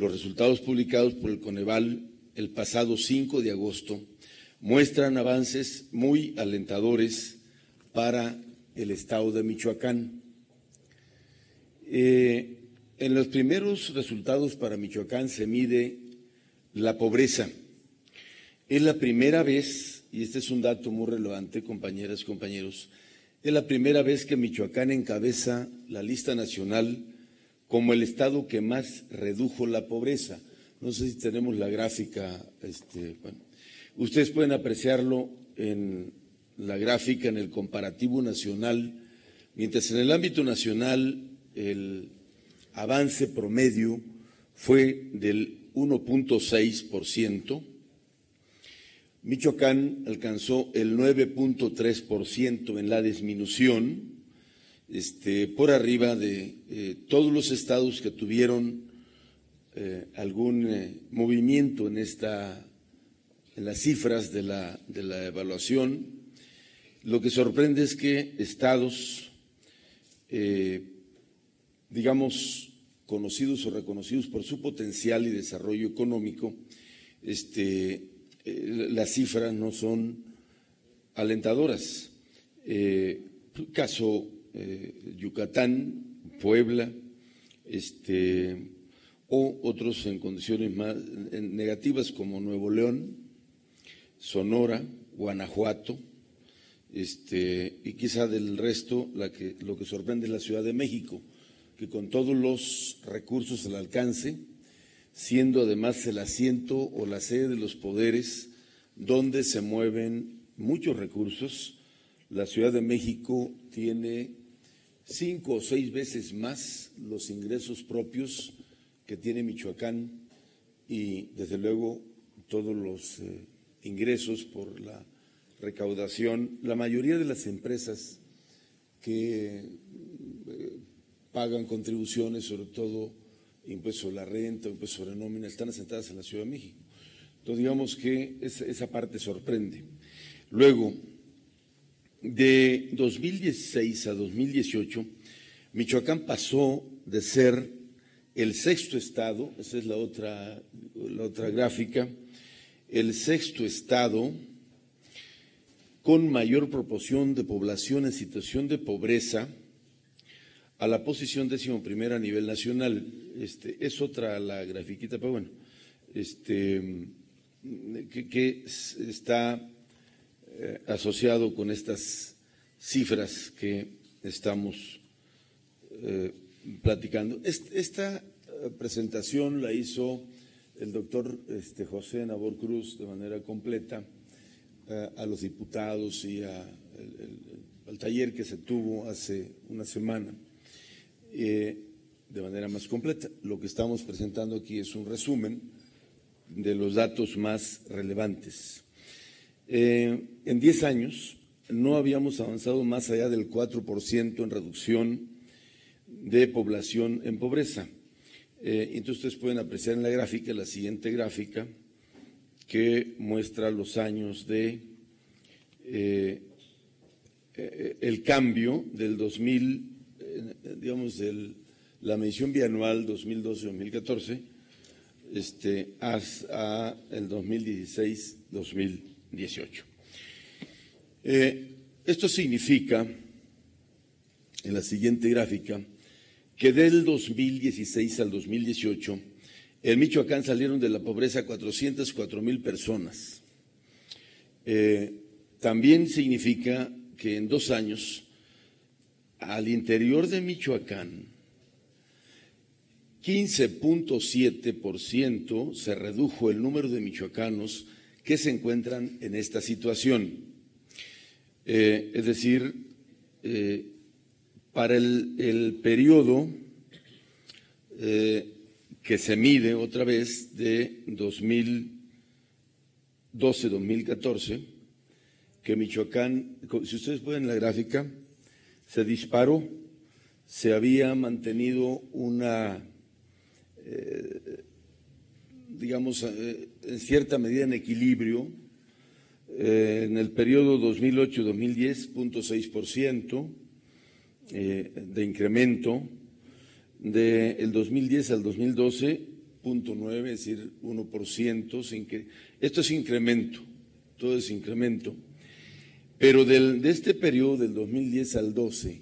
Los resultados publicados por el Coneval el pasado 5 de agosto muestran avances muy alentadores para el estado de Michoacán. Eh, en los primeros resultados para Michoacán se mide la pobreza. Es la primera vez, y este es un dato muy relevante, compañeras compañeros, es la primera vez que Michoacán encabeza la lista nacional como el estado que más redujo la pobreza. No sé si tenemos la gráfica, este, ustedes pueden apreciarlo en la gráfica, en el comparativo nacional, mientras en el ámbito nacional el avance promedio fue del 1.6%, Michoacán alcanzó el 9.3% en la disminución, este, por arriba de eh, todos los estados que tuvieron eh, algún eh, movimiento en esta en las cifras de la, de la evaluación. Lo que sorprende es que estados, digamos, conocidos o reconocidos por su potencial y desarrollo económico, este, las cifras no son alentadoras. Caso eh, Yucatán, Puebla, este, o otros en condiciones más negativas como Nuevo León, Sonora, Guanajuato, este, y quizá del resto la que, lo que sorprende es la Ciudad de México, que con todos los recursos al alcance, siendo además el asiento o la sede de los poderes donde se mueven muchos recursos. La Ciudad de México tiene cinco o seis veces más los ingresos propios que tiene Michoacán y desde luego todos los eh, ingresos por la recaudación. La mayoría de las empresas que eh, pagan contribuciones, sobre todo impuesto sobre la renta, impuesto sobre nómina, están asentadas en la Ciudad de México. Entonces, digamos que esa, parte sorprende. Luego, de 2016 a 2018, Michoacán pasó de ser el sexto estado, esa es la otra, la otra gráfica, el sexto estado con mayor proporción de población en situación de pobreza a la posición décimo primera a nivel nacional. Este, es otra la grafiquita, pero bueno, este, que, está eh, asociado con estas cifras que estamos eh, platicando. esta eh, presentación la hizo el doctor este, José Nabor Cruz de manera completa a los diputados y al taller que se tuvo hace una semana. De manera más completa. Lo que estamos presentando aquí es un resumen de los datos más relevantes. Eh, en 10 años no habíamos avanzado más allá del 4% en reducción de población en pobreza. Eh, entonces ustedes pueden apreciar en la gráfica, la siguiente gráfica, que muestra los años de el cambio del 2000 digamos, de la medición bianual 2012-2014 este, hasta el 2016-2018. Eh, esto significa, en la siguiente gráfica, que del 2016 al 2018, en Michoacán salieron de la pobreza 404 mil personas. Eh, también significa que en dos años al interior de Michoacán, 15.7% se redujo el número de michoacanos que se encuentran en esta situación. Eh, es decir, eh, para el, periodo eh, que se mide otra vez de 2012-2014, que Michoacán, si ustedes pueden la gráfica, se disparó, se había mantenido una, digamos, en cierta medida en equilibrio. Eh, en el periodo 2008-2010, 0.6% de incremento. Del 2010 al 2012, 0.9, es decir, 1%. Esto es incremento, todo es incremento. Pero del, de este periodo del 2010 al 12,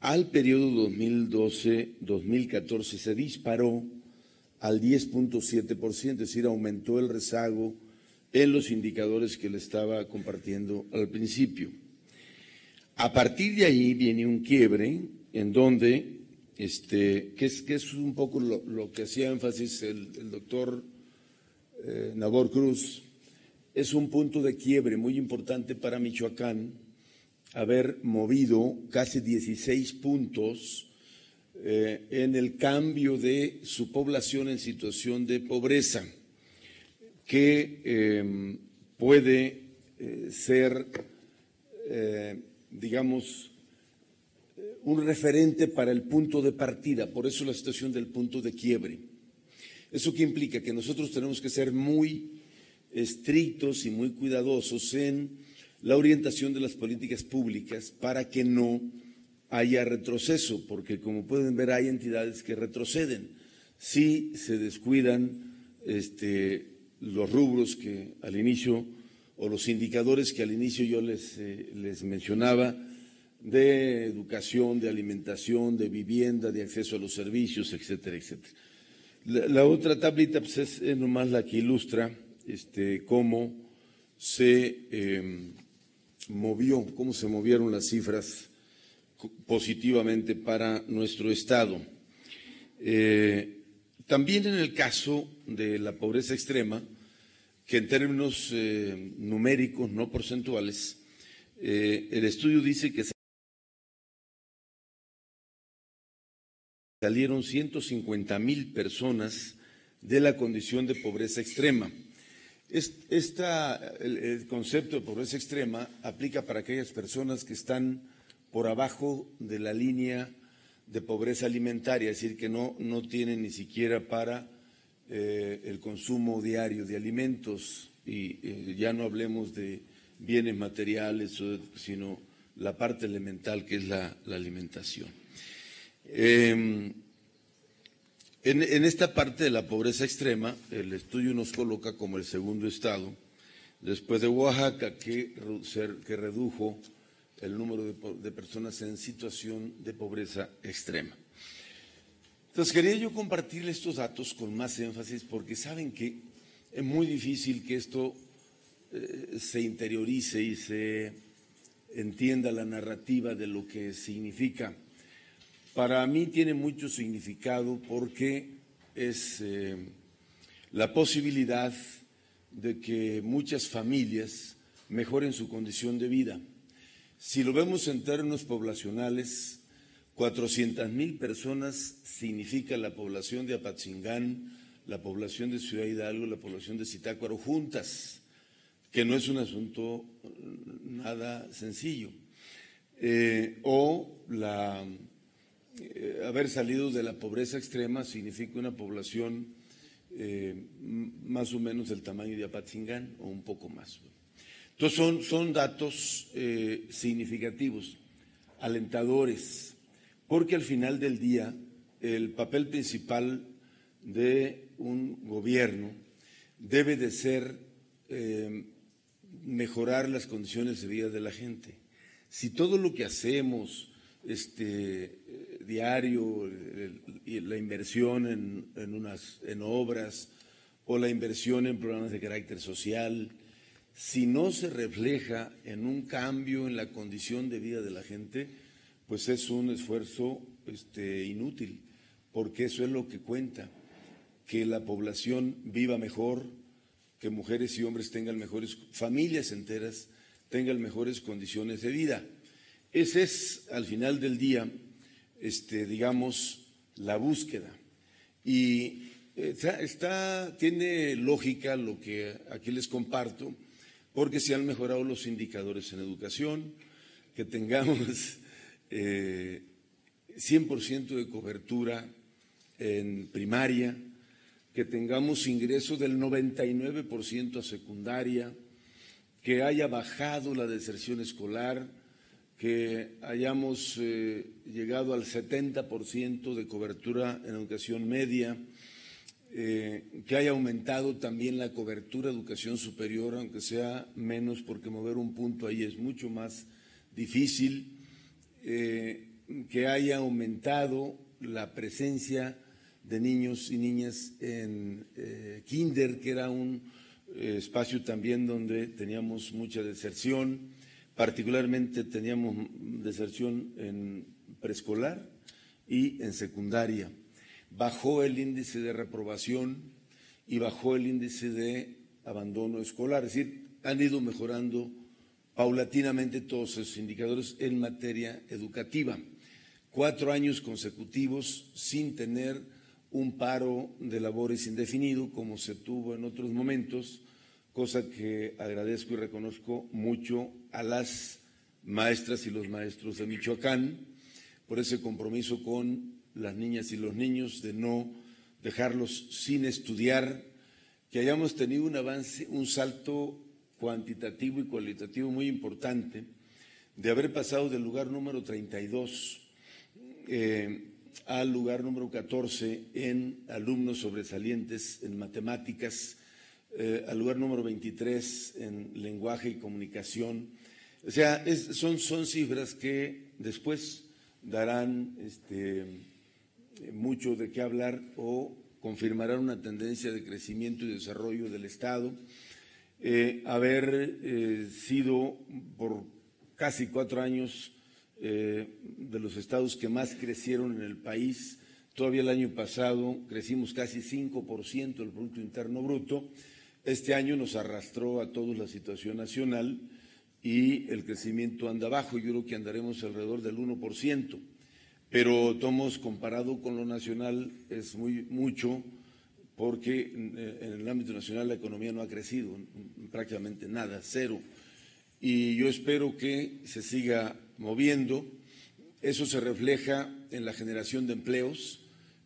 al periodo 2012-2014 se disparó al 10.7%, es decir, aumentó el rezago en los indicadores que le estaba compartiendo al principio. A partir de ahí viene un quiebre en donde, este, que, es, que es un poco lo, que hacía énfasis el, doctor eh, Nabor Cruz, es un punto de quiebre muy importante para Michoacán, haber movido casi 16 puntos eh, en el cambio de su población en situación de pobreza, que em, puede eh, ser, eh, digamos, un referente para el punto de partida, por eso la situación del punto de quiebre. ¿Eso qué implica? Que nosotros tenemos que ser muy estrictos y muy cuidadosos en la orientación de las políticas públicas para que no haya retroceso, porque como pueden ver hay entidades que retroceden si se descuidan este, los rubros que al inicio o los indicadores que al inicio yo les, eh, les mencionaba de educación, de alimentación, de vivienda, de acceso a los servicios, etcétera, etcétera. La, otra tablita pues, es, nomás la que ilustra este, cómo se em, movió, cómo se movieron las cifras positivamente para nuestro Estado. Eh, también en el caso de la pobreza extrema, que en términos eh, numéricos, no porcentuales, eh, el estudio dice que salieron 150 mil personas de la condición de pobreza extrema. Esta, el concepto de pobreza extrema aplica para aquellas personas que están por abajo de la línea de pobreza alimentaria, es decir, que no, no tienen ni siquiera para eh, el consumo diario de alimentos y eh, ya no hablemos de bienes materiales, sino la parte elemental que es la, alimentación. Em, en, en, esta parte de la pobreza extrema, el estudio nos coloca como el segundo estado, después de Oaxaca, que, que redujo el número de, personas en situación de pobreza extrema. Entonces quería yo compartirle estos datos con más énfasis porque saben que es muy difícil que esto eh, se interiorice y se entienda la narrativa de lo que significa. Para mí tiene mucho significado porque es eh, la posibilidad de que muchas familias mejoren su condición de vida. Si lo vemos en términos poblacionales, 400 mil personas significa la población de Apatzingán, la población de Ciudad Hidalgo, la población de Zitácuaro juntas, que no es un asunto nada sencillo. Eh, o la, eh, haber salido de la pobreza extrema significa una población eh, más o menos del tamaño de Apatzingán o un poco más. Entonces son, son datos eh, significativos, alentadores, porque al final del día el papel principal de un gobierno debe de ser eh, mejorar las condiciones de vida de la gente. Si todo lo que hacemos, este, diario, la inversión en, en obras o la inversión en programas de carácter social, si no se refleja en un cambio en la condición de vida de la gente, pues es un esfuerzo este, inútil, porque eso es lo que cuenta, que la población viva mejor, que mujeres y hombres tengan mejores, familias enteras tengan mejores condiciones de vida. Ese es, al final del día, este, digamos, la búsqueda. Y eh, está, tiene lógica lo que aquí les comparto, porque se han mejorado los indicadores en educación, que tengamos 100% eh, de cobertura en primaria, que tengamos ingreso del 99% a secundaria, que haya bajado la deserción escolar, que hayamos eh, llegado al 70% de cobertura en educación media, eh, que haya aumentado también la cobertura de educación superior, aunque sea menos, porque mover un punto ahí es mucho más difícil, eh, que haya aumentado la presencia de niños y niñas en eh, Kinder, que era un espacio también donde teníamos mucha deserción, particularmente teníamos deserción en preescolar y en secundaria bajó el índice de reprobación y bajó el índice de abandono escolar. Es decir, han ido mejorando paulatinamente todos esos indicadores en materia educativa. Cuatro años consecutivos sin tener un paro de labores indefinido como se tuvo en otros momentos, cosa que agradezco y reconozco mucho a las maestras y los maestros de Michoacán por ese compromiso con las niñas y los niños, de no dejarlos sin estudiar, que hayamos tenido un avance, un salto cuantitativo y cualitativo muy importante, de haber pasado del lugar número 32 eh, al lugar número 14 en alumnos sobresalientes en matemáticas, eh, al lugar número 23 en lenguaje y comunicación. O sea, son, son cifras que después darán este, mucho de qué hablar o confirmarán una tendencia de crecimiento y desarrollo del Estado. Eh, haber eh, sido por casi cuatro años de los estados que más crecieron en el país. Todavía el año pasado crecimos casi 5% del Producto Interno Bruto. Este año nos arrastró a todos la situación nacional y el crecimiento anda bajo. Yo creo que andaremos alrededor del 1% pero tomos comparado con lo nacional es muy mucho porque en el ámbito nacional la economía no ha crecido prácticamente nada, cero. Y yo espero que se siga moviendo. Eso se refleja en la generación de empleos,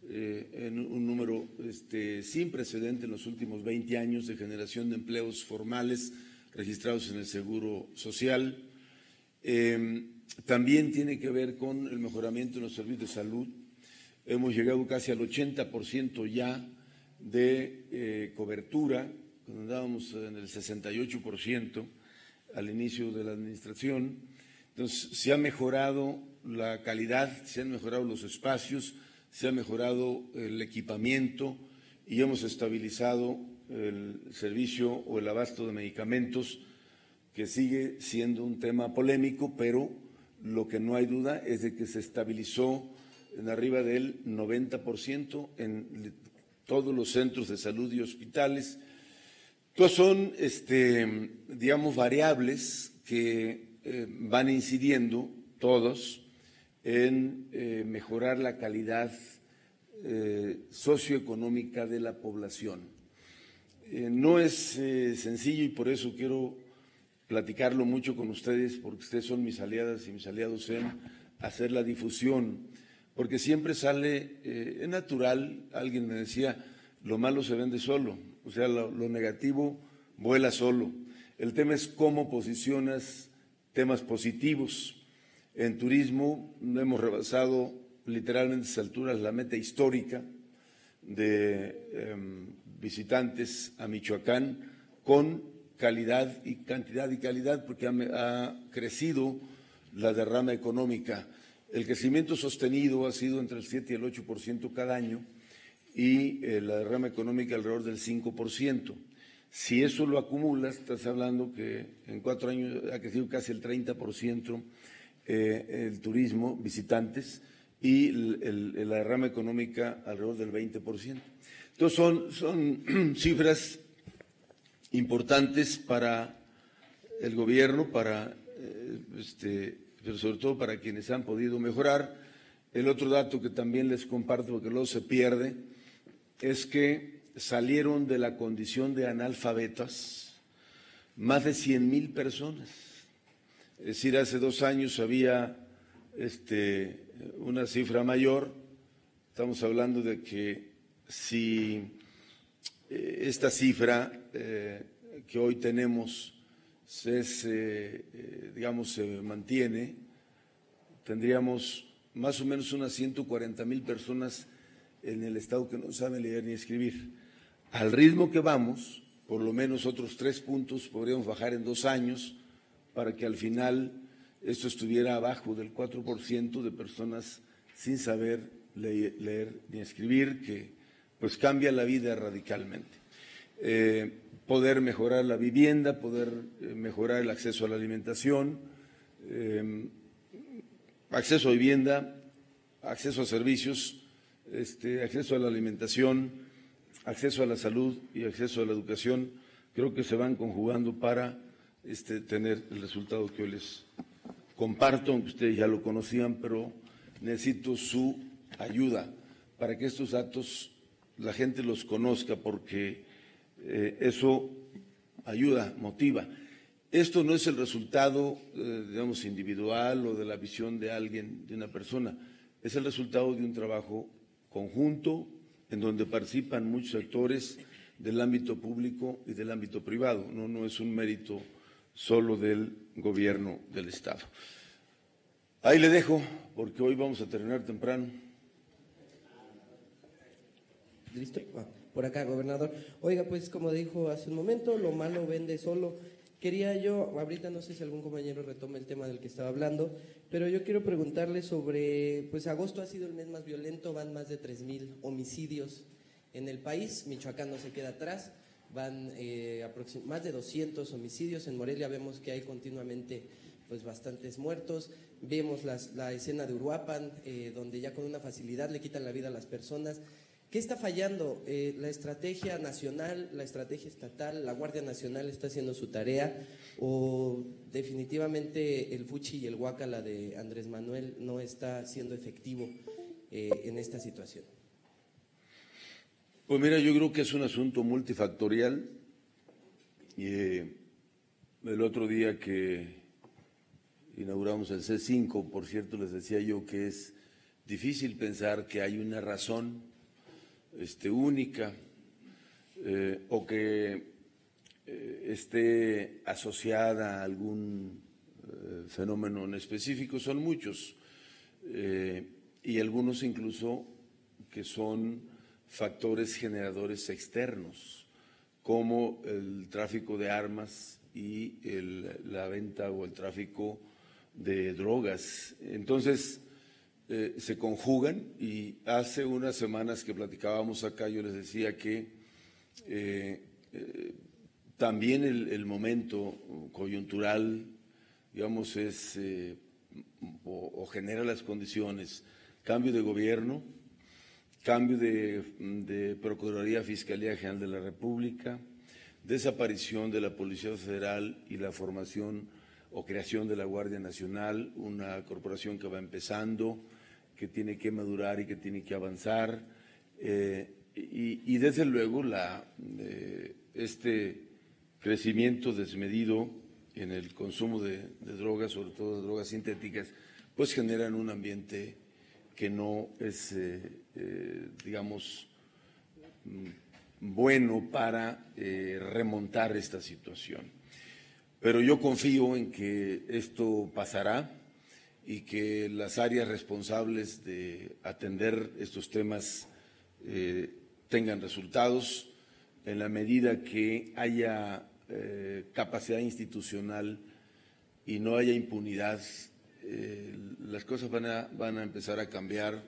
eh, en un número este, sin precedente en los últimos 20 años de generación de empleos formales registrados en el Seguro Social. Eh, también tiene que ver con el mejoramiento de los servicios de salud. Hemos llegado casi al 80% ya de eh, cobertura, cuando andábamos en el 68% al inicio de la administración. Entonces, se ha mejorado la calidad, se han mejorado los espacios, se ha mejorado el equipamiento y hemos estabilizado el servicio o el abasto de medicamentos, que sigue siendo un tema polémico, pero lo que no hay duda es de que se estabilizó en arriba del 90% en todos los centros de salud y hospitales. Todas son, este, digamos, variables que eh, van incidiendo todos en eh, mejorar la calidad eh, socioeconómica de la población. no es sencillo y por eso quiero platicarlo mucho con ustedes, porque ustedes son mis aliadas y mis aliados en hacer la difusión, porque siempre sale, eh, es natural, alguien me decía, lo malo se vende solo, o sea, lo, negativo vuela solo. El tema es cómo posicionas temas positivos. En turismo no hemos rebasado literalmente a estas alturas la meta histórica de em, visitantes a Michoacán con calidad y cantidad y calidad porque ha, crecido la derrama económica. El crecimiento sostenido ha sido entre el 7 y el 8% cada año y eh, la derrama económica alrededor del 5%. Si eso lo acumulas, estás hablando que en cuatro años ha crecido casi el 30% eh, el turismo, visitantes, y la derrama económica alrededor del 20%. Entonces son cifras importantes para el gobierno, para, eh, este, pero sobre todo para quienes han podido mejorar. El otro dato que también les comparto, porque luego se pierde, es que salieron de la condición de analfabetas más de 100 mil personas. Es decir, hace dos años había este, una cifra mayor. Estamos hablando de que si eh, esta cifra eh, que hoy tenemos se, eh, digamos, se mantiene, tendríamos más o menos unas 140 mil personas en el Estado que no saben leer ni escribir. Al ritmo que vamos, por lo menos otros tres puntos podríamos bajar en dos años para que al final esto estuviera abajo del 4% de personas sin saber leer, ni escribir, que pues cambia la vida radicalmente. Eh, poder mejorar la vivienda, poder eh, mejorar el acceso a la alimentación, eh, acceso a vivienda, acceso a servicios, este, acceso a la alimentación, acceso a la salud y acceso a la educación, creo que se van conjugando para este, tener el resultado que hoy les comparto, aunque ustedes ya lo conocían, pero necesito su ayuda para que estos datos la gente los conozca porque eh, eso ayuda, motiva. Esto no es el resultado, eh, digamos, individual o de la visión de alguien, de una persona, es el resultado de un trabajo conjunto en donde participan muchos actores del ámbito público y del ámbito privado. No, no es un mérito solo del gobierno del Estado. Ahí le dejo, porque hoy vamos a terminar temprano. ¿Listo? Ah, por acá, gobernador. Oiga, pues como dijo hace un momento, lo malo vende solo. Quería yo, ahorita no sé si algún compañero retome el tema del que estaba hablando, pero yo quiero preguntarle sobre, pues agosto ha sido el mes más violento, van más de 3.000 homicidios en el país, Michoacán no se queda atrás, van eh, más de 200 homicidios, en Morelia vemos que hay continuamente pues bastantes muertos, vemos la escena de Uruapan, eh, donde ya con una facilidad le quitan la vida a las personas, ¿Qué está fallando? Eh, ¿La estrategia nacional, la estrategia estatal, la Guardia Nacional está haciendo su tarea o definitivamente el Fuchi y el Huacala de Andrés Manuel no está siendo efectivo eh, en esta situación? Pues mira, yo creo que es un asunto multifactorial. Y, eh, el otro día que inauguramos el C5, por cierto, les decía yo que es difícil pensar que hay una razón este, única eh, o que eh, esté asociada a algún eh, fenómeno en específico, son muchos, y algunos incluso que son factores generadores externos, como el tráfico de armas y la venta o el tráfico de drogas. Entonces, eh, se conjugan y hace unas semanas que platicábamos acá yo les decía que eh, eh, también el, momento coyuntural, digamos, es o, genera las condiciones, cambio de gobierno, cambio de, de Procuraduría Fiscalía General de la República, desaparición de la Policía Federal y la formación o creación de la Guardia Nacional, una corporación que va empezando, que tiene que madurar y que tiene que avanzar. Eh, y, desde luego la, eh, este crecimiento desmedido en el consumo de, drogas, sobre todo de drogas sintéticas, pues generan un ambiente que no es, eh, digamos, mm, bueno para remontar esta situación. Pero yo confío en que esto pasará y que las áreas responsables de atender estos temas eh, tengan resultados en la medida que haya eh, capacidad institucional y no haya impunidad, eh, las cosas van a, van a empezar a cambiar.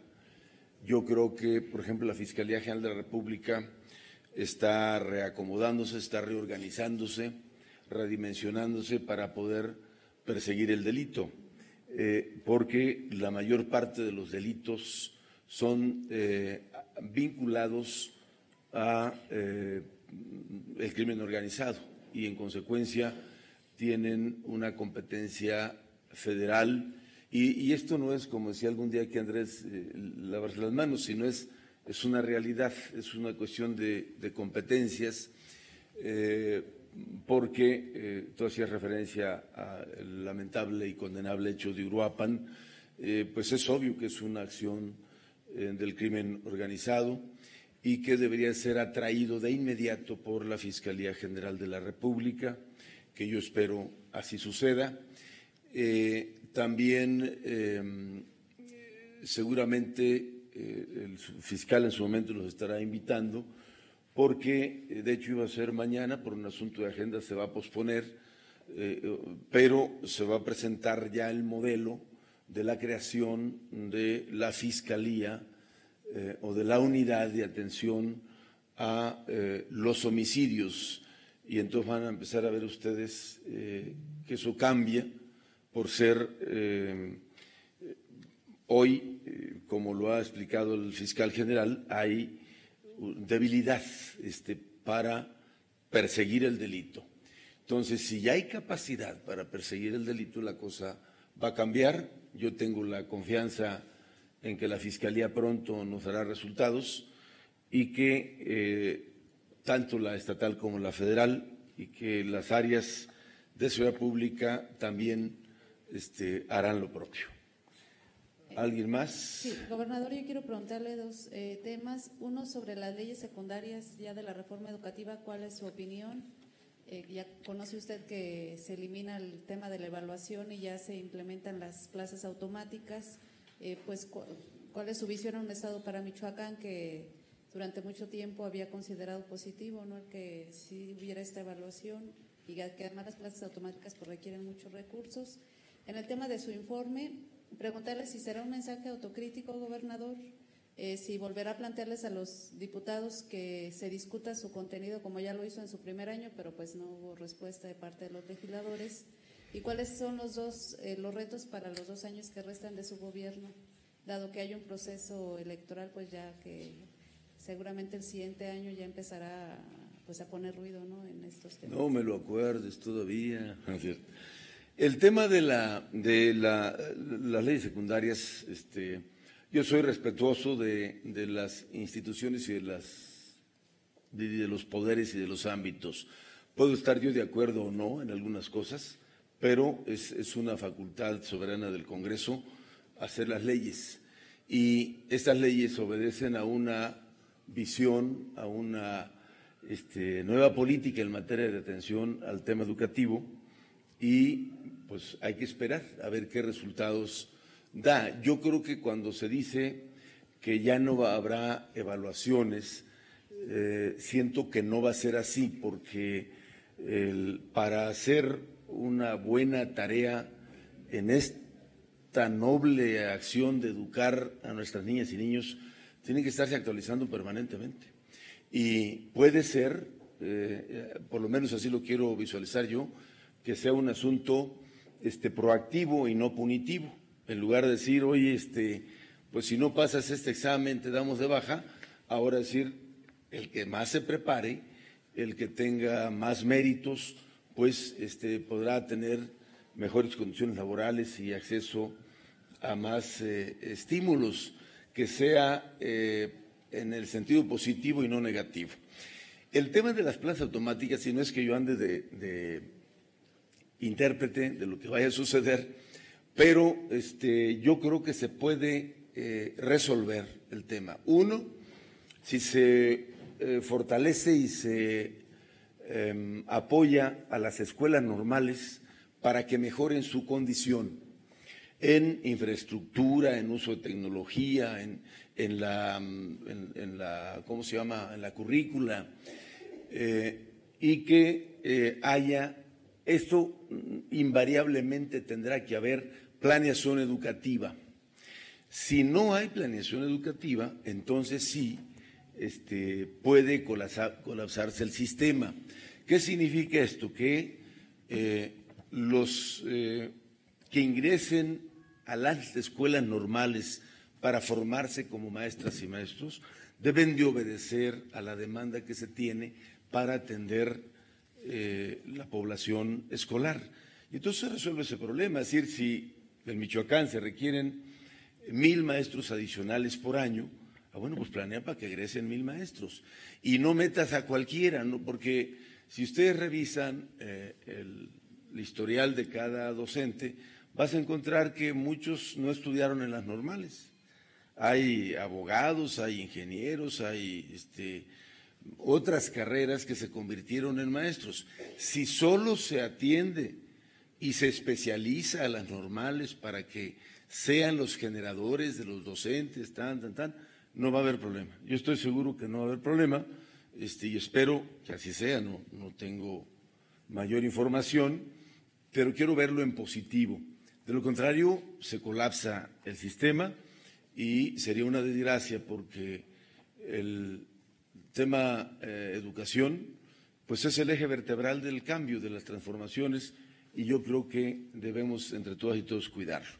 Yo creo que, por ejemplo, la Fiscalía General de la República está reacomodándose, está reorganizándose, redimensionándose para poder perseguir el delito. Eh, porque la mayor parte de los delitos son eh, vinculados a eh, el crimen organizado y en consecuencia tienen una competencia federal. Y, esto no es como decía algún día que Andrés lavarse las manos, sino es, es una realidad, es una cuestión de, de competencias porque eh, tú hacías referencia al lamentable y condenable hecho de Uruapan, eh, pues es obvio que es una acción eh, del crimen organizado y que debería ser atraído de inmediato por la Fiscalía General de la República, que yo espero así suceda. también seguramente el fiscal en su momento los estará invitando, porque de hecho iba a ser mañana, por un asunto de agenda se va a posponer, pero se va a presentar ya el modelo de la creación de la Fiscalía o de la unidad de atención a los homicidios. Y entonces van a empezar a ver ustedes que eso cambia por ser eh, hoy, eh, como lo ha explicado el fiscal general, hay debilidad este, para perseguir el delito. Entonces, si ya hay capacidad para perseguir el delito, la cosa va a cambiar. Yo tengo la confianza en que la Fiscalía pronto nos dará resultados y que eh, tanto la estatal como la federal y que las áreas de seguridad pública también este, harán lo propio. ¿Alguien más? Sí, gobernador, yo quiero preguntarle dos eh, temas. Uno sobre las leyes secundarias ya de la reforma educativa, ¿cuál es su opinión? Eh, ya conoce usted que se elimina el tema de la evaluación y ya se implementan las plazas automáticas. Eh, pues, ¿cuál es su visión en un estado para Michoacán que durante mucho tiempo había considerado positivo, ¿no? El que si hubiera esta evaluación y que además las plazas automáticas pues, requieren muchos recursos. En el tema de su informe, preguntarle si será un mensaje autocrítico, gobernador, eh, si volverá a plantearles a los diputados que se discuta su contenido como ya lo hizo en su primer año, pero pues no hubo respuesta de parte de los legisladores. ¿Y cuáles son los dos eh, los retos para los dos años que restan de su gobierno, dado que hay un proceso electoral, pues ya que seguramente el siguiente año ya empezará pues a poner ruido ¿no? en estos temas. No me lo acuerdes todavía. El tema de, la, de la, las leyes secundarias, este, yo soy respetuoso de, las instituciones y de, las, los poderes y de los ámbitos. Puedo estar yo de acuerdo o no en algunas cosas, pero es, es una facultad soberana del Congreso hacer las leyes. Y estas leyes obedecen a una visión, a una este, nueva política en materia de atención al tema educativo y pues hay que esperar a ver qué resultados da. Yo creo que cuando se dice que ya no habrá evaluaciones, eh, siento que no va a ser así porque para hacer una buena tarea en esta noble acción de educar a nuestras niñas y niños, tienen que estarse actualizando permanentemente. Y puede ser, eh, por lo menos así lo quiero visualizar yo, que sea un asunto este, proactivo y no punitivo. En lugar de decir, oye, este, pues si no pasas este examen te damos de baja, ahora decir, el que más se prepare, el que tenga más méritos, pues este, podrá tener mejores condiciones laborales y acceso a más eh, estímulos, que sea eh, en el sentido positivo y no negativo. El tema de las plazas automáticas, si no es que yo ande de, intérprete de lo que vaya a suceder, pero este, yo creo que se puede eh, resolver el tema. Uno, si se eh, fortalece y se em, apoya a las escuelas normales para que mejoren su condición en infraestructura, en uso de tecnología, en, en la, en, la, ¿cómo se llama?, en la currícula, eh, y que haya, esto invariablemente tendrá que haber planeación educativa. Si no hay planeación educativa, entonces sí este, puede colapsarse el sistema. ¿Qué significa esto? Que eh, los que ingresen a las escuelas normales para formarse como maestras y maestros, deben de obedecer a la demanda que se tiene para atender eh, la población escolar. Y entonces se resuelve ese problema, es decir, si en Michoacán se requieren mil maestros adicionales por año, ah, bueno, pues planea para que egresen mil maestros. Y no metas a cualquiera, ¿no? porque si ustedes revisan eh, el historial de cada docente, vas a encontrar que muchos no estudiaron en las normales hay abogados, hay ingenieros, hay este, otras carreras que se convirtieron en maestros. Si solo se atiende y se especializa a las normales para que sean los generadores de los docentes, tan, tan, tan, no va a haber problema. Yo estoy seguro que no va a haber problema este, y espero que así sea, no, no tengo mayor información, pero quiero verlo en positivo. De lo contrario, se colapsa el sistema y sería una desgracia porque el tema eh, educación pues es el eje vertebral del cambio, de las transformaciones y yo creo que debemos entre todas y todos cuidarlo.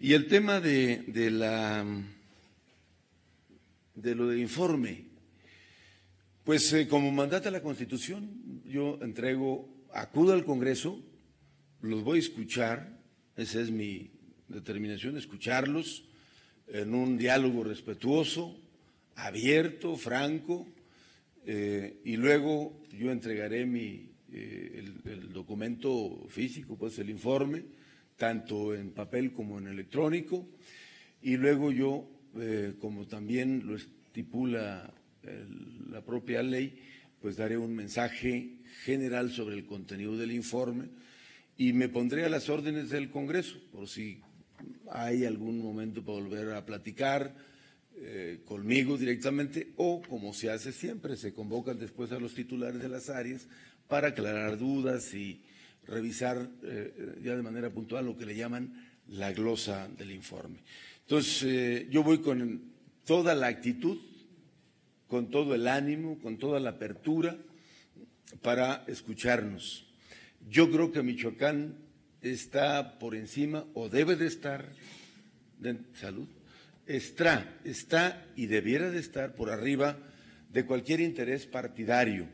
Y el tema de, de la de lo del informe, pues eh, como mandata la Constitución, yo entrego, acudo al Congreso, los voy a escuchar, esa es mi determinación, escucharlos en un diálogo respetuoso, abierto, franco, eh, y luego yo entregaré mi, eh, el, documento físico, pues el informe, tanto en papel como en electrónico, y luego yo, como también lo estipula la propia ley, pues daré un mensaje general sobre el contenido del informe y me pondré a las órdenes del Congreso por si hay algún momento para volver a platicar eh, conmigo directamente o, como se hace siempre, se convocan después a los titulares de las áreas para aclarar dudas y revisar eh, ya de manera puntual lo que le llaman la glosa del informe. Entonces, eh, yo voy con toda la actitud con todo el ánimo, con toda la apertura para escucharnos. Yo creo que Michoacán está por encima o debe de estar de salud, está, está y debiera de estar por arriba de cualquier interés partidario,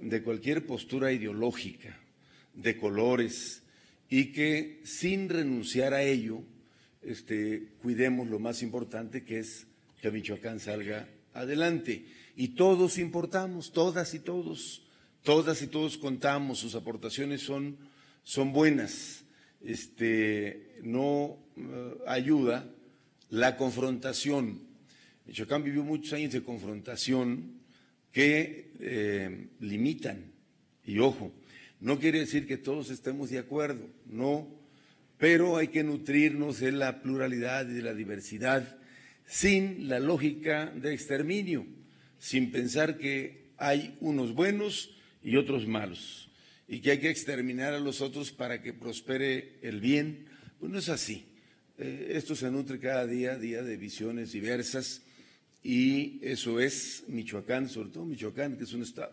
de cualquier postura ideológica, de colores, y que sin renunciar a ello, este, cuidemos lo más importante que es que Michoacán salga adelante. Y todos importamos, todas y todos, todas y todos contamos, sus aportaciones son, son buenas. Este, no eh, ayuda la confrontación. Michoacán vivió muchos años de confrontación que eh, limitan. Y ojo, no quiere decir que todos estemos de acuerdo, no, pero hay que nutrirnos de la pluralidad y de la diversidad sin la lógica de exterminio, sin pensar que hay unos buenos y otros malos, y que hay que exterminar a los otros para que prospere el bien. Pues no es así. Eh, esto se nutre cada día, día de visiones diversas, y eso es Michoacán, sobre todo Michoacán, que es un estado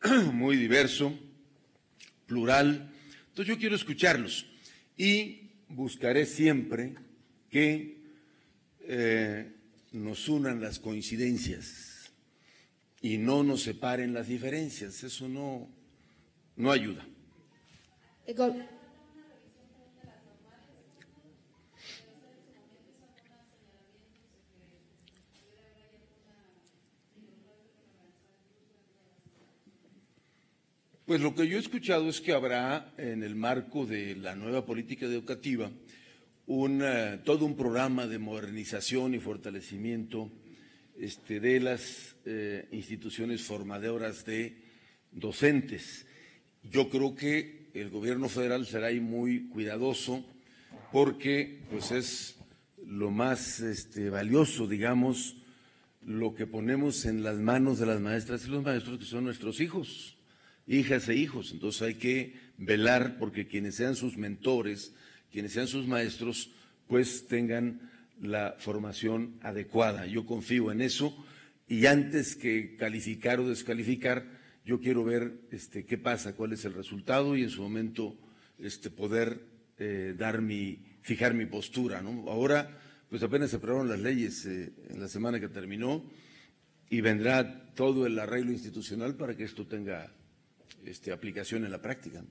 muy diverso, plural. Entonces yo quiero escucharlos y buscaré siempre que eh, nos unan las coincidencias y no nos separen las diferencias. Eso no, no ayuda. Pues lo que yo he escuchado es que habrá en el marco de la nueva política educativa un, eh, todo un programa de modernización y fortalecimiento este, de las eh, instituciones formadoras de docentes. Yo creo que el gobierno federal será ahí muy cuidadoso porque pues es lo más este, valioso, digamos, lo que ponemos en las manos de las maestras y los maestros que son nuestros hijos, hijas e hijos. Entonces hay que velar porque quienes sean sus mentores, quienes sean sus maestros, pues tengan la formación adecuada. Yo confío en eso y antes que calificar o descalificar, yo quiero ver este, qué pasa, cuál es el resultado y en su momento este, poder eh, dar mi, fijar mi postura. Ahora, pues apenas se aprobaron las leyes eh, en la semana que terminó y vendrá todo el arreglo institucional para que esto tenga este, aplicación en la práctica.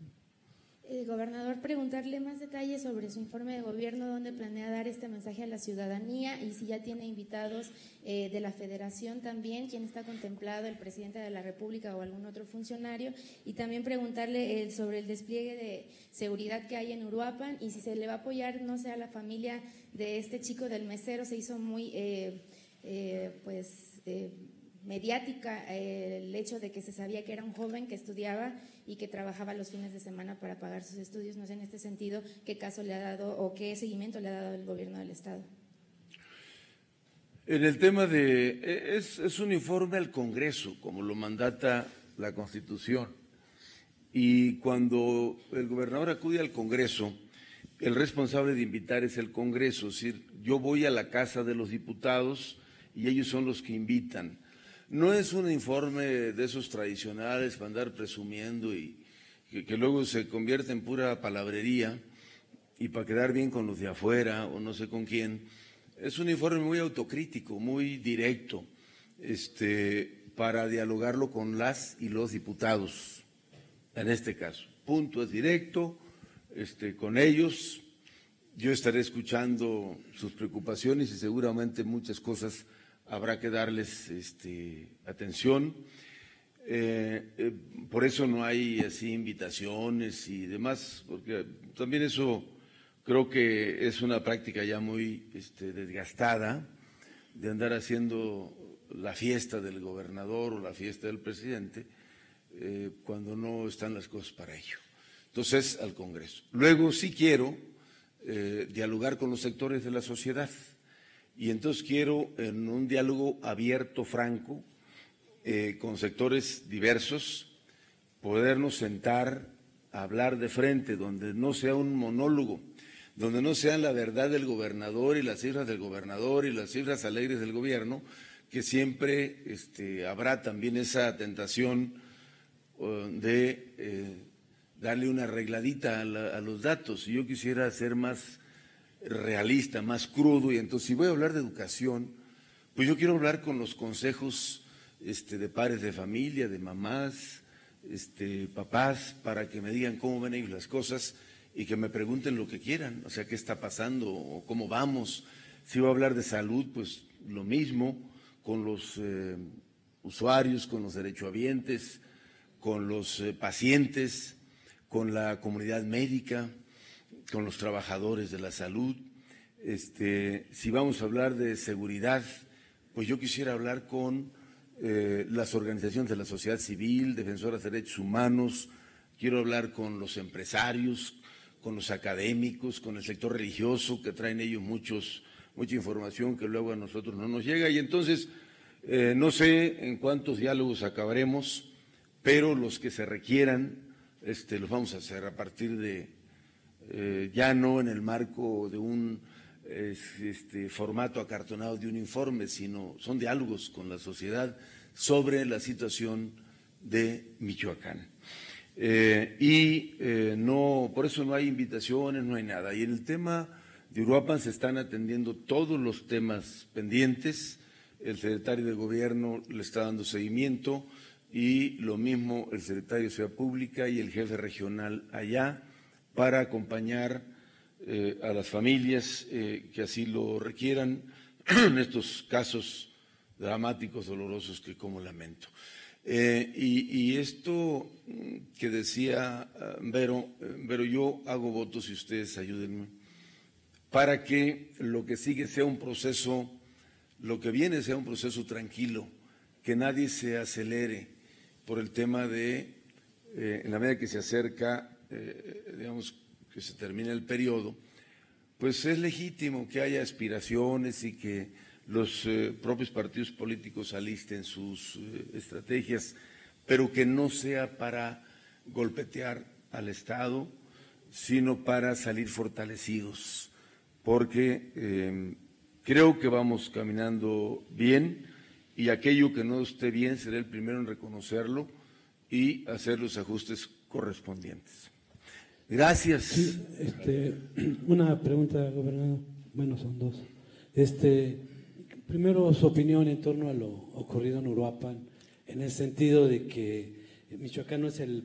Eh, gobernador, preguntarle más detalles sobre su informe de gobierno, dónde planea dar este mensaje a la ciudadanía y si ya tiene invitados eh, de la federación también, quién está contemplado, el presidente de la República o algún otro funcionario. Y también preguntarle eh, sobre el despliegue de seguridad que hay en Uruapan y si se le va a apoyar, no sé, a la familia de este chico del mesero, se hizo muy, pues mediática el hecho de que se sabía que era un joven que estudiaba y que trabajaba los fines de semana para pagar sus estudios. No sé en este sentido qué caso le ha dado o qué seguimiento le ha dado el gobierno del Estado. En el tema de, e, es, es un informe al Congreso, como lo mandata la Constitución. Y cuando el gobernador acude al Congreso, el responsable de invitar es el Congreso, es decir, yo voy a la casa de los diputados y ellos son los que invitan. No es un informe de esos tradicionales para andar presumiendo y que, luego se convierte en pura palabrería y para quedar bien con los de afuera o no sé con quién. Es un informe muy autocrítico, muy directo, este, para dialogarlo con las y los diputados, en este caso. Punto es directo, este, con ellos. Yo estaré escuchando sus preocupaciones y seguramente muchas cosas habrá que darles este, atención. Eh, eh, por eso no hay así invitaciones y demás, porque también eso creo que es una práctica ya muy este, desgastada de andar haciendo la fiesta del gobernador o la fiesta del presidente eh, cuando no están las cosas para ello. Entonces, al Congreso. Luego sí quiero dialogar con los sectores de la sociedad y entonces quiero en un diálogo abierto, franco, eh, con sectores diversos, podernos sentar a hablar de frente, donde no sea un monólogo, donde no sean la verdad del gobernador y las cifras del gobernador y las cifras alegres del gobierno, que siempre este, habrá también esa tentación uh, de eh, darle una arregladita a, a, los datos. Yo quisiera ser más realista, más crudo, y entonces si voy a hablar de educación, pues yo quiero hablar con los consejos este, de padres de familia, de mamás, este, papás, para que me digan cómo ven las cosas y que me pregunten lo que quieran, o sea, qué está pasando o cómo vamos. Si voy a hablar de salud, pues lo mismo con los eh, usuarios, con los derechohabientes, con los eh, pacientes, con la comunidad médica, con los trabajadores de la salud. Este, si vamos a hablar de seguridad, pues yo quisiera hablar con eh, las organizaciones de la sociedad civil, defensoras de derechos humanos, quiero hablar con los empresarios, con los académicos, con el sector religioso, que traen ellos muchos, mucha información que luego a nosotros no nos llega. Y entonces, eh, no sé en cuántos diálogos acabaremos, pero los que se requieran, este, los vamos a hacer a partir de, eh, ya no en el marco de un este, formato acartonado de un informe, sino son diálogos con la sociedad sobre la situación de Michoacán. Eh, y eh, no, por eso no hay invitaciones, no hay nada. Y en el tema de Uruapan se están atendiendo todos los temas pendientes. El secretario de Gobierno le está dando seguimiento y lo mismo el secretario de Ciudad Pública y el jefe regional allá para acompañar eh, a las familias eh, que así lo requieran en estos casos dramáticos, dolorosos que como lamento. Eh, y, esto mm, que decía Vero, Vero, yo hago votos y ustedes ayúdenme, para que lo que sigue sea un proceso, lo que viene sea un proceso tranquilo, que nadie se acelere por el tema de, en la medida que se acerca, digamos, que se termine el periodo, pues es legítimo que haya aspiraciones y que los eh, propios partidos políticos alisten sus eh, estrategias, pero que no sea para golpetear al Estado, sino para salir fortalecidos, porque em, creo que vamos caminando bien y aquello que no esté bien seré el primero en reconocerlo y hacer los ajustes correspondientes. Gracias. este, una pregunta, gobernador. Bueno, son dos. Este, primero, su opinión en torno a lo ocurrido en Uruapan, en el sentido de que Michoacán no es el,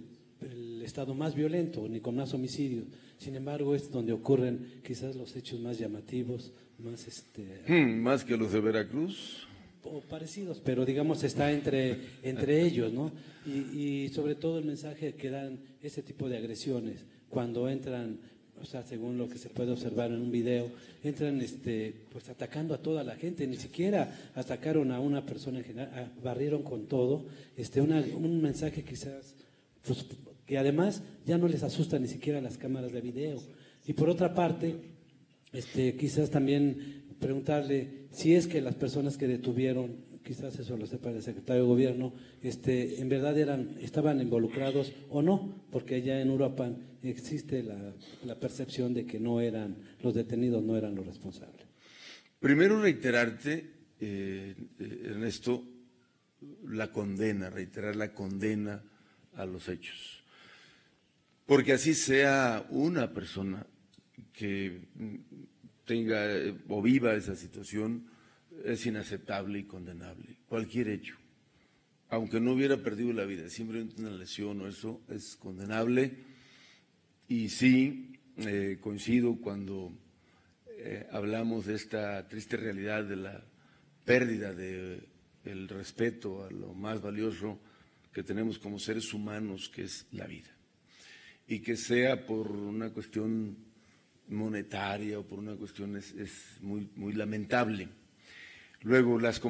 estado más violento ni con más homicidios. Sin embargo, es donde ocurren quizás los hechos más llamativos, más este. Hmm, más que los de Veracruz. O parecidos, pero digamos está entre, entre ellos, ¿no? Y, y sobre todo el mensaje que dan ese tipo de agresiones cuando entran, o sea, según lo que se puede observar en un video, entran este, pues atacando a toda la gente, ni siquiera atacaron a una persona en general, barrieron con todo, este, un mensaje quizás, pues, que además ya no les asusta ni siquiera las cámaras de video. Y por otra parte, este, quizás también preguntarle si es que las personas que detuvieron, quizás eso lo sepa el secretario de Gobierno, este, en verdad eran, estaban involucrados o no, porque ya en Uruapan existe la, percepción de que no eran, los detenidos no eran los responsables. Primero reiterarte, eh, eh, Ernesto, la condena, reiterar la condena a los hechos. Porque así sea una persona que tenga o viva esa situación, es inaceptable y condenable. Cualquier hecho. Aunque no hubiera perdido la vida, simplemente una lesión o eso es condenable. Y sí, eh, coincido cuando eh, hablamos de esta triste realidad de la pérdida del el respeto a lo más valioso que tenemos como seres humanos, que es la vida. Y que sea por una cuestión monetaria o por una cuestión es, muy, muy lamentable. Luego, las,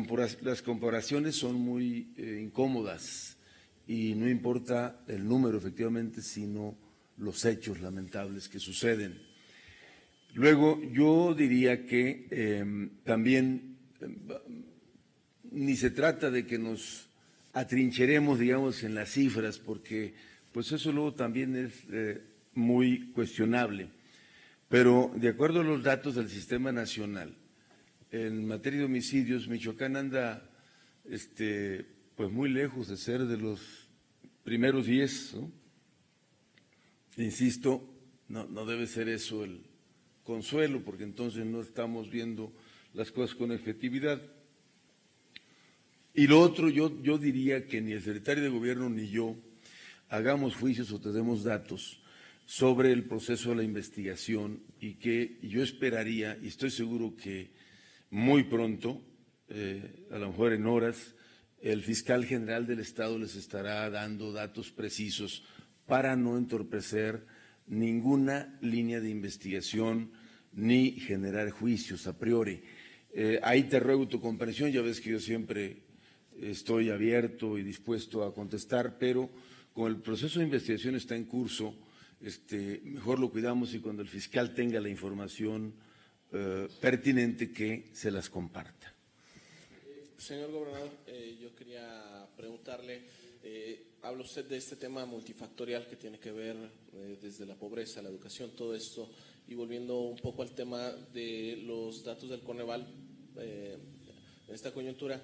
las comparaciones son muy eh, incómodas y no importa el número efectivamente, sino los hechos lamentables que suceden. Luego, yo diría que em, también em, ni se trata de que nos atrincheremos, digamos, en las cifras, porque pues eso luego también es eh, muy cuestionable. Pero de acuerdo a los datos del Sistema Nacional, en materia de homicidios, Michoacán anda este, pues muy lejos de ser de los primeros diez. Insisto, no, debe ser eso el consuelo, porque entonces no estamos viendo las cosas con efectividad. Y lo otro, yo, yo diría que ni el secretario de Gobierno ni yo hagamos juicios o tenemos datos sobre el proceso de la investigación y que yo esperaría, y estoy seguro que muy pronto, eh, a lo mejor en horas, el fiscal general del Estado les estará dando datos precisos para no entorpecer ninguna línea de investigación ni generar juicios a priori. Eh, ahí te ruego tu comprensión, ya ves que yo siempre estoy abierto y dispuesto a contestar, pero como el proceso de investigación está en curso, este, mejor lo cuidamos y cuando el fiscal tenga la información eh, pertinente que se las comparta. Señor gobernador, eh, yo quería preguntarle, eh, habla usted de este tema multifactorial que tiene que ver desde la pobreza, la educación, todo esto, y volviendo un poco al tema de los datos del Coneval en esta coyuntura.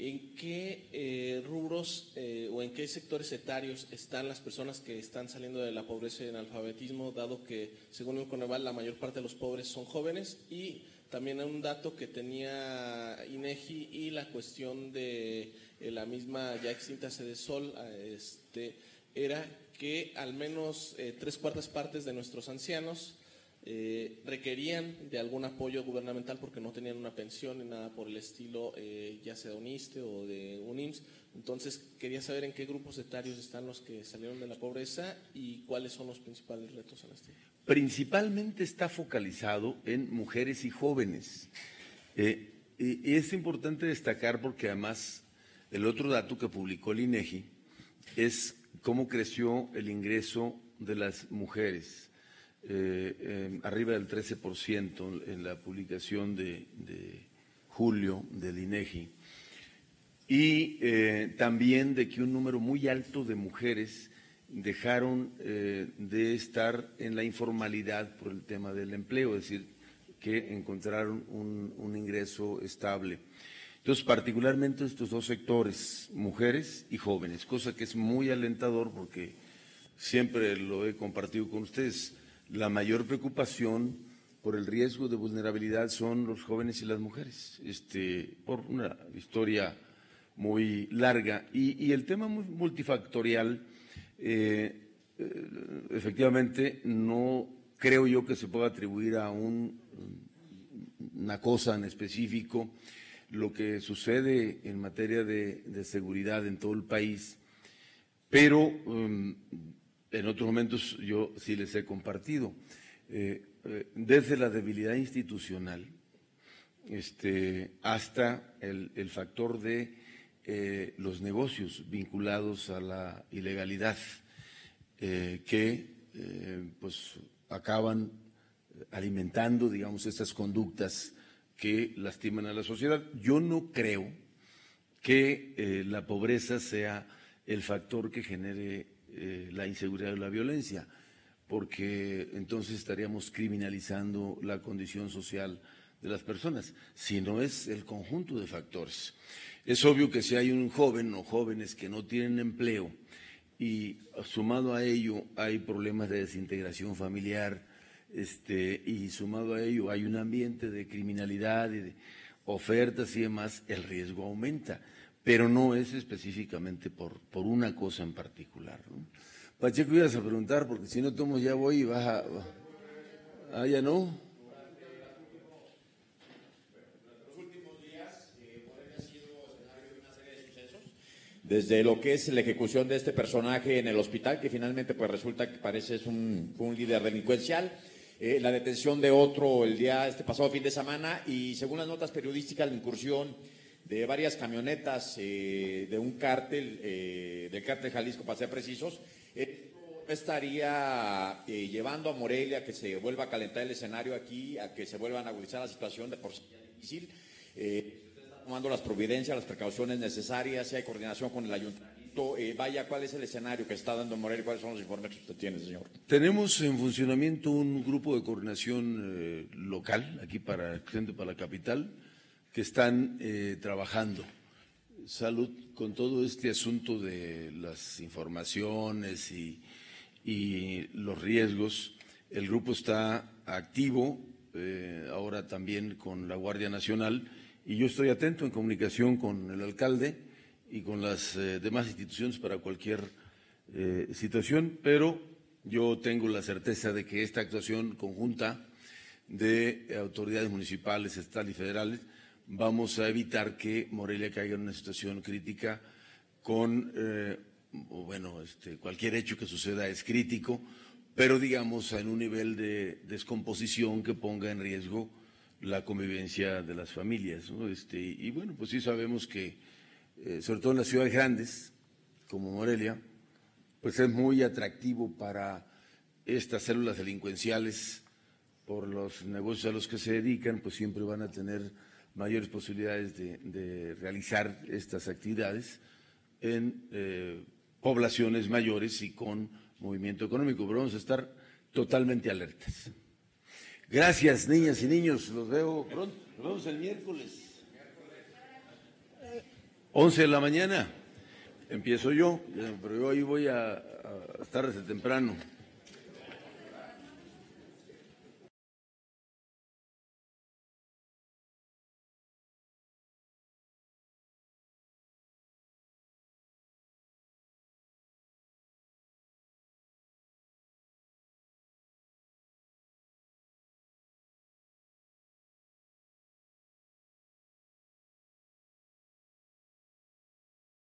¿En qué eh, rubros eh, o en qué sectores etarios están las personas que están saliendo de la pobreza y el analfabetismo, dado que, según el Coneval, la mayor parte de los pobres son jóvenes? Y también un dato que tenía INEGI y la cuestión de eh, la misma ya extinta sede Sol, este, era que al menos tres cuartas partes de nuestros ancianos eh, requerían de algún apoyo gubernamental porque no tenían una pensión ni nada por el estilo, eh, ya sea de un ISTE o de un IMSS. Entonces, quería saber en qué grupos etarios están los que salieron de la pobreza y cuáles son los principales retos en este. Principalmente está focalizado en mujeres y jóvenes. Eh, y, es importante destacar porque además el otro dato que publicó el INEGI es cómo creció el ingreso de las mujeres eh, arriba del 13% en la publicación de, julio del INEGI. Y eh, también de que un número muy alto de mujeres dejaron eh, de estar en la informalidad por el tema del empleo, es decir, que encontraron un, un ingreso estable. Entonces, particularmente estos dos sectores, mujeres y jóvenes, cosa que es muy alentador porque siempre lo he compartido con ustedes la mayor preocupación por el riesgo de vulnerabilidad son los jóvenes y las mujeres, este, por una historia muy larga. Y, el tema multifactorial, eh, eh, efectivamente, no creo yo que se pueda atribuir a un, una cosa en específico. Lo que sucede en materia de, seguridad en todo el país, pero um, en otros momentos yo sí les he compartido, eh, eh, desde la debilidad institucional este, hasta el, factor de eh, los negocios vinculados a la ilegalidad que pues acaban alimentando, digamos, estas conductas que lastiman a la sociedad. Yo no creo que la pobreza sea el factor que genere eh, la inseguridad o la violencia, porque entonces estaríamos criminalizando la condición social de las personas, sino es el conjunto de factores. Es obvio que si hay un joven o jóvenes que no tienen empleo y sumado a ello hay problemas de desintegración familiar, este, y sumado a ello hay un ambiente de criminalidad y de ofertas y demás, el riesgo aumenta, pero no es específicamente por, por una cosa en particular. Pacheco, ibas a preguntar, porque si no tomo ya voy y vas a... Ah, ya no. desde lo que es la ejecución de este personaje en el hospital, que finalmente pues resulta que parece es un, un líder delincuencial, eh, la detención de otro el día, este pasado fin de semana, y según las notas periodísticas, la incursión de varias camionetas eh, de un cártel, eh, del cártel Jalisco, para ser precisos, estaría llevando a Morelia a que se vuelva a calentar el escenario aquí, a que se vuelvan a agudizar la situación de por sí difícil tomando las providencias, las precauciones necesarias, si hay coordinación con el ayuntamiento. Eh, vaya, ¿cuál es el escenario que está dando Morelia? ¿Cuáles son los informes que usted tiene, señor? Tenemos en funcionamiento un grupo de coordinación eh, local, aquí para, para la capital, que están eh, trabajando. Salud, con todo este asunto de las informaciones y, los riesgos, el grupo está activo, ahora también con la Guardia Nacional, y yo estoy atento en comunicación con el alcalde y con las eh, demás instituciones para cualquier eh, situación, pero yo tengo la certeza de que esta actuación conjunta de autoridades municipales, estatales y federales vamos a evitar que Morelia caiga en una situación crítica con, eh, bueno, este, cualquier hecho que suceda es crítico, pero digamos en un nivel de descomposición que ponga en riesgo la convivencia de las familias. Este, y bueno, pues sí sabemos que, eh, sobre todo en las ciudades grandes, como Morelia, pues es muy atractivo para estas células delincuenciales, por los negocios a los que se dedican, pues siempre van a tener mayores posibilidades de, realizar estas actividades en eh, poblaciones mayores y con movimiento económico. Pero vamos a estar totalmente alertas. Gracias, niñas y niños. Los veo pronto. Nos vemos el miércoles. 11 de la mañana. Empiezo yo, pero yo ahí voy a, a estar desde temprano.